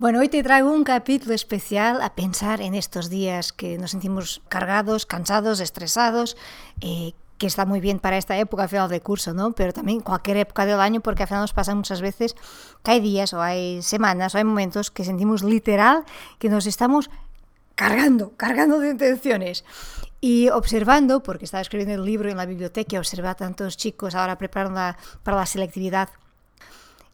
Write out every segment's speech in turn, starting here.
Bueno, hoy te traigo un capítulo especial a pensar en estos días que nos sentimos cargados, cansados, estresados, eh, que está muy bien para esta época final de curso, ¿no? Pero también cualquier época del año, porque al final nos pasa muchas veces que hay días o hay semanas o hay momentos que sentimos literal que nos estamos cargando, cargando de intenciones. Y observando, porque estaba escribiendo el libro en la biblioteca, y observé a tantos chicos ahora preparando para la selectividad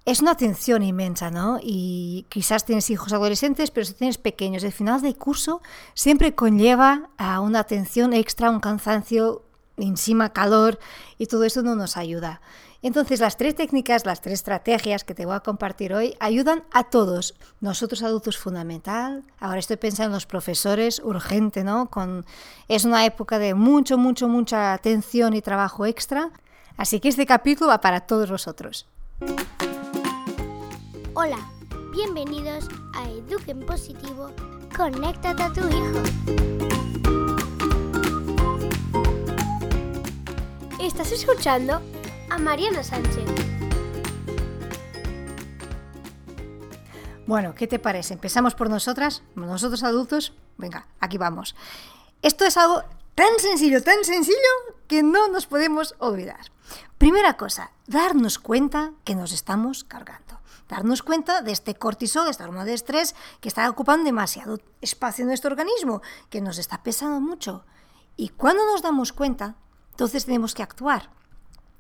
es una atención inmensa, ¿no? Y quizás tienes hijos adolescentes, pero si tienes pequeños, el final del curso siempre conlleva a una atención extra, un cansancio, encima calor, y todo eso no nos ayuda. Entonces, las tres técnicas, las tres estrategias que te voy a compartir hoy ayudan a todos. Nosotros adultos fundamental. Ahora estoy pensando en los profesores, urgente, ¿no? Con, es una época de mucho, mucho, mucha atención y trabajo extra. Así que este capítulo va para todos vosotros. Hola, bienvenidos a Eduquen Positivo, conéctate a tu hijo. Estás escuchando a Mariana Sánchez. Bueno, ¿qué te parece? ¿Empezamos por nosotras? Nosotros adultos. Venga, aquí vamos. Esto es algo tan sencillo, tan sencillo, que no nos podemos olvidar. Primera cosa, darnos cuenta que nos estamos cargando darnos cuenta de este cortisol, esta hormona de estrés que está ocupando demasiado espacio en nuestro organismo, que nos está pesando mucho. Y cuando nos damos cuenta, entonces tenemos que actuar.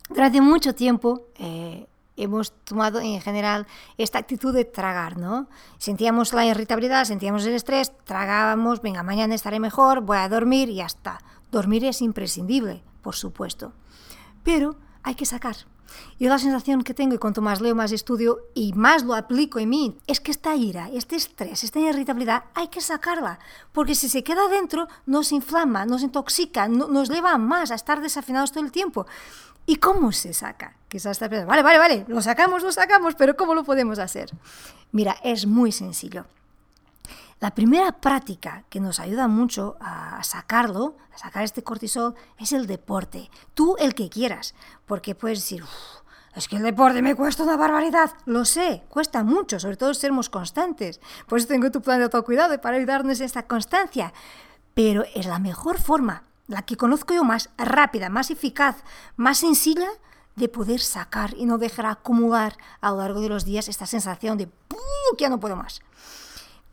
Durante mucho tiempo eh, hemos tomado en general esta actitud de tragar, ¿no? Sentíamos la irritabilidad, sentíamos el estrés, tragábamos, venga, mañana estaré mejor, voy a dormir y ya está. Dormir es imprescindible, por supuesto. Pero hay que sacar. Yo la sensación que tengo, y cuanto más leo, más estudio y más lo aplico en mí, es que esta ira, este estrés, esta irritabilidad, hay que sacarla. Porque si se queda dentro, nos inflama, nos intoxica, nos lleva más a estar desafinados todo el tiempo. ¿Y cómo se saca? Quizás pensando, vale, vale, vale, lo sacamos, lo sacamos, pero ¿cómo lo podemos hacer? Mira, es muy sencillo. La primera práctica que nos ayuda mucho a sacarlo, a sacar este cortisol, es el deporte. Tú el que quieras, porque puedes decir, es que el deporte me cuesta una barbaridad. Lo sé, cuesta mucho, sobre todo sermos constantes. Por eso tengo tu plan de autocuidado para ayudarnos en esta constancia. Pero es la mejor forma, la que conozco yo más rápida, más eficaz, más sencilla de poder sacar y no dejar acumular a lo largo de los días esta sensación de que ya no puedo más.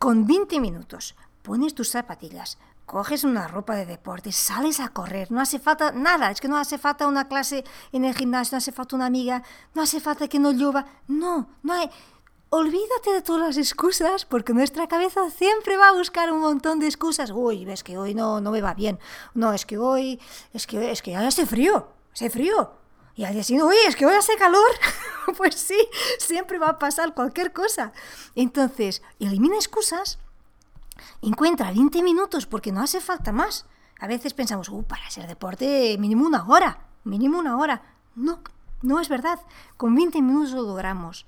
Con 20 minutos pones tus zapatillas, coges una ropa de deporte, sales a correr, no hace falta nada, es que no hace falta una clase en el gimnasio, no hace falta una amiga, no hace falta que no llueva, no, no hay... Olvídate de todas las excusas, porque nuestra cabeza siempre va a buscar un montón de excusas. Uy, ves que hoy no, no me va bien. No, es que hoy, es que, es que hace frío, hace frío. Y al día siguiente, oye, es que hoy hace calor. pues sí, siempre va a pasar cualquier cosa. Entonces, elimina excusas, encuentra 20 minutos porque no hace falta más. A veces pensamos, uh, para hacer deporte mínimo una hora, mínimo una hora. No, no es verdad. Con 20 minutos lo logramos.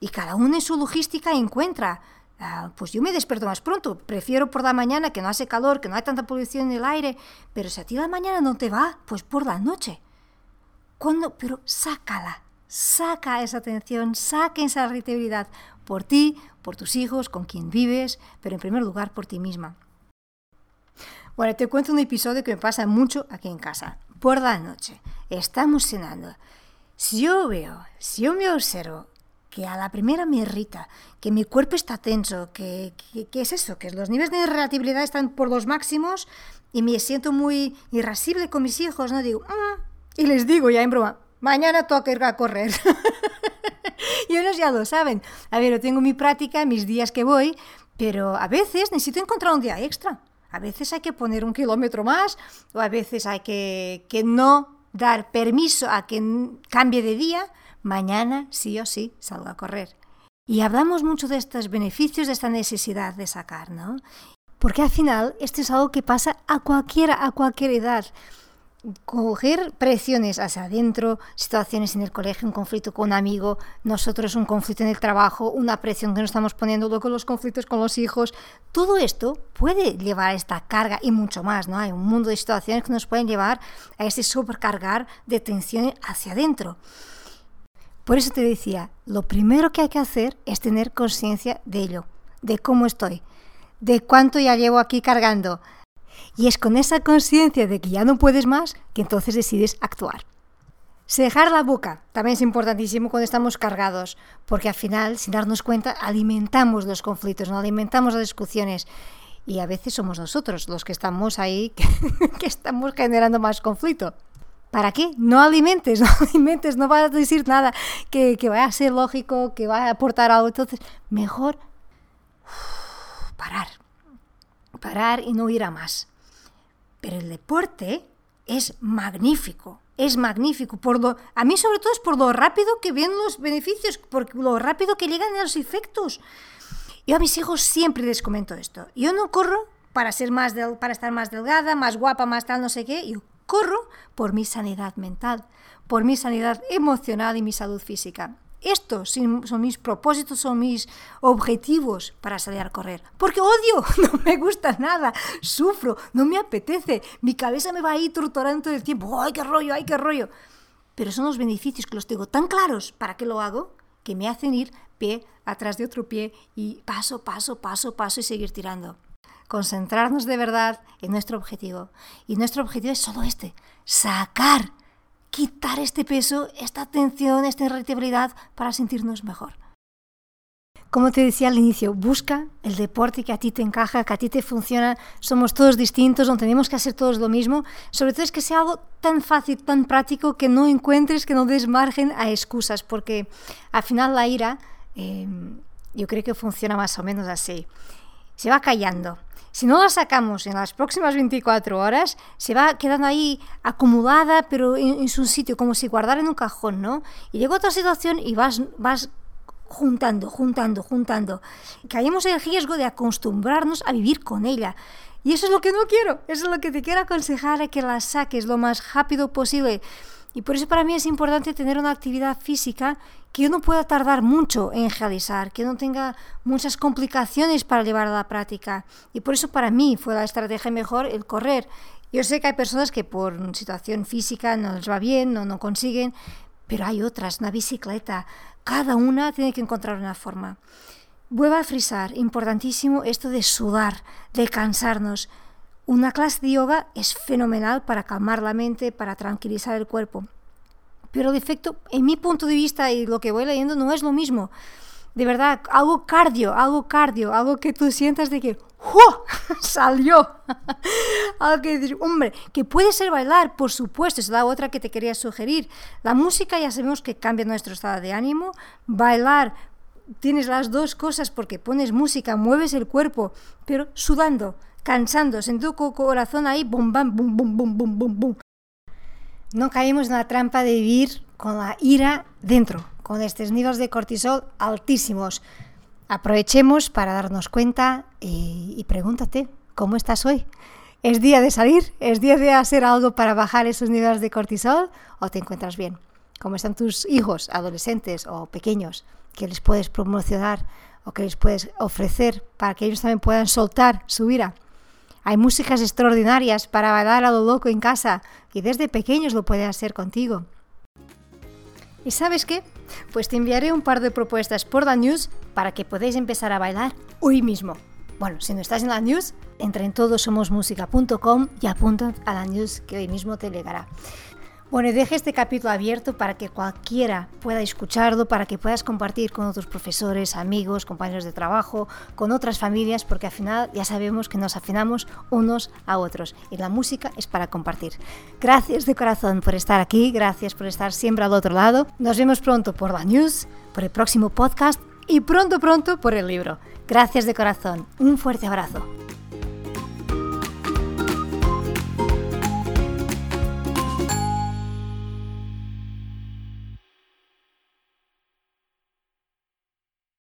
Y cada uno en su logística encuentra. Ah, pues yo me despierto más pronto, prefiero por la mañana que no hace calor, que no hay tanta polución en el aire, pero si a ti la mañana no te va, pues por la noche. Cuando, pero sácala, saca esa atención, saca esa irritabilidad por ti, por tus hijos, con quien vives, pero en primer lugar por ti misma. Bueno, te cuento un episodio que me pasa mucho aquí en casa. Por la noche, estamos cenando. Si yo veo, si yo me observo que a la primera me irrita, que mi cuerpo está tenso, que, es eso, que los niveles de irritabilidad están por los máximos y me siento muy irascible con mis hijos, ¿no? Digo, ah", y les digo ya en broma, mañana toca ir a correr. y ellos ya lo saben. A ver, yo tengo mi práctica, mis días que voy, pero a veces necesito encontrar un día extra. A veces hay que poner un kilómetro más o a veces hay que, que no dar permiso a que cambie de día. Mañana sí o sí salgo a correr. Y hablamos mucho de estos beneficios, de esta necesidad de sacar, ¿no? Porque al final esto es algo que pasa a cualquiera, a cualquier edad coger presiones hacia adentro, situaciones en el colegio, un conflicto con un amigo, nosotros un conflicto en el trabajo, una presión que nos estamos poniendo, luego los conflictos con los hijos, todo esto puede llevar a esta carga y mucho más, ¿no? Hay un mundo de situaciones que nos pueden llevar a ese supercargar de tensión hacia adentro. Por eso te decía, lo primero que hay que hacer es tener conciencia de ello, de cómo estoy, de cuánto ya llevo aquí cargando. Y es con esa conciencia de que ya no puedes más que entonces decides actuar. Cejar la boca también es importantísimo cuando estamos cargados, porque al final, sin darnos cuenta, alimentamos los conflictos, no alimentamos las discusiones. Y a veces somos nosotros los que estamos ahí, que, estamos generando más conflicto. ¿Para qué? No alimentes, no alimentes, no vas a decir nada que, que vaya a ser lógico, que vaya a aportar algo. Entonces, mejor parar. Parar y no ir a más. Pero el deporte es magnífico, es magnífico. Por lo, a mí sobre todo es por lo rápido que vienen los beneficios, por lo rápido que llegan los efectos. Yo a mis hijos siempre les comento esto. Yo no corro para, ser más para estar más delgada, más guapa, más tal, no sé qué. Yo corro por mi sanidad mental, por mi sanidad emocional y mi salud física. Estos son mis propósitos, son mis objetivos para salir a correr. Porque odio, no me gusta nada, sufro, no me apetece, mi cabeza me va ahí torturando todo el tiempo. ¡Ay, qué rollo, ay, qué rollo! Pero son los beneficios que los tengo tan claros para qué lo hago que me hacen ir pie atrás de otro pie y paso, paso, paso, paso y seguir tirando. Concentrarnos de verdad en nuestro objetivo. Y nuestro objetivo es solo este, sacar quitar este peso, esta tensión, esta irritabilidad para sentirnos mejor. Como te decía al inicio, busca el deporte que a ti te encaja, que a ti te funciona. Somos todos distintos, no tenemos que hacer todos lo mismo. Sobre todo es que sea algo tan fácil, tan práctico, que no encuentres, que no des margen a excusas, porque al final la ira, eh, yo creo que funciona más o menos así. Se va callando. Si no la sacamos en las próximas 24 horas, se va quedando ahí acumulada, pero en, su sitio, como si guardara en un cajón, ¿no? Y llega otra situación y vas, vas juntando, juntando, juntando. Caemos en el riesgo de acostumbrarnos a vivir con ella. Y eso es lo que no quiero, eso es lo que te quiero aconsejar, que la saques lo más rápido posible. Y por eso para mí es importante tener una actividad física que yo no pueda tardar mucho en realizar, que no tenga muchas complicaciones para llevar a la práctica. Y por eso para mí fue la estrategia mejor el correr. Yo sé que hay personas que por situación física no les va bien, no, no consiguen, pero hay otras, una bicicleta. Cada una tiene que encontrar una forma. Vuelvo a frisar, importantísimo esto de sudar, de cansarnos. Una clase de yoga es fenomenal para calmar la mente, para tranquilizar el cuerpo. Pero el efecto, en mi punto de vista y lo que voy leyendo, no es lo mismo. De verdad, algo cardio, algo cardio, algo que tú sientas de que ¡oh! salió. algo que dices, hombre, que puede ser bailar, por supuesto, es la otra que te quería sugerir. La música ya sabemos que cambia nuestro estado de ánimo. Bailar, tienes las dos cosas porque pones música, mueves el cuerpo, pero sudando cansándose en tu corazón ahí, bum, bam, bum, bum, bum, bum, bum, bum. No caemos en la trampa de vivir con la ira dentro, con estos niveles de cortisol altísimos. Aprovechemos para darnos cuenta y, y pregúntate, ¿cómo estás hoy? ¿Es día de salir? ¿Es día de hacer algo para bajar esos niveles de cortisol? ¿O te encuentras bien? ¿Cómo están tus hijos, adolescentes o pequeños? ¿Qué les puedes promocionar o qué les puedes ofrecer para que ellos también puedan soltar su ira? Hay músicas extraordinarias para bailar a lo loco en casa y desde pequeños lo pueden hacer contigo. ¿Y sabes qué? Pues te enviaré un par de propuestas por la news para que podáis empezar a bailar hoy mismo. Bueno, si no estás en la news, entra en todosomosmusica.com y apunta a la news que hoy mismo te llegará. Bueno, deje este capítulo abierto para que cualquiera pueda escucharlo, para que puedas compartir con otros profesores, amigos, compañeros de trabajo, con otras familias, porque al final ya sabemos que nos afinamos unos a otros y la música es para compartir. Gracias de corazón por estar aquí, gracias por estar siempre al otro lado. Nos vemos pronto por la news, por el próximo podcast y pronto, pronto por el libro. Gracias de corazón. Un fuerte abrazo.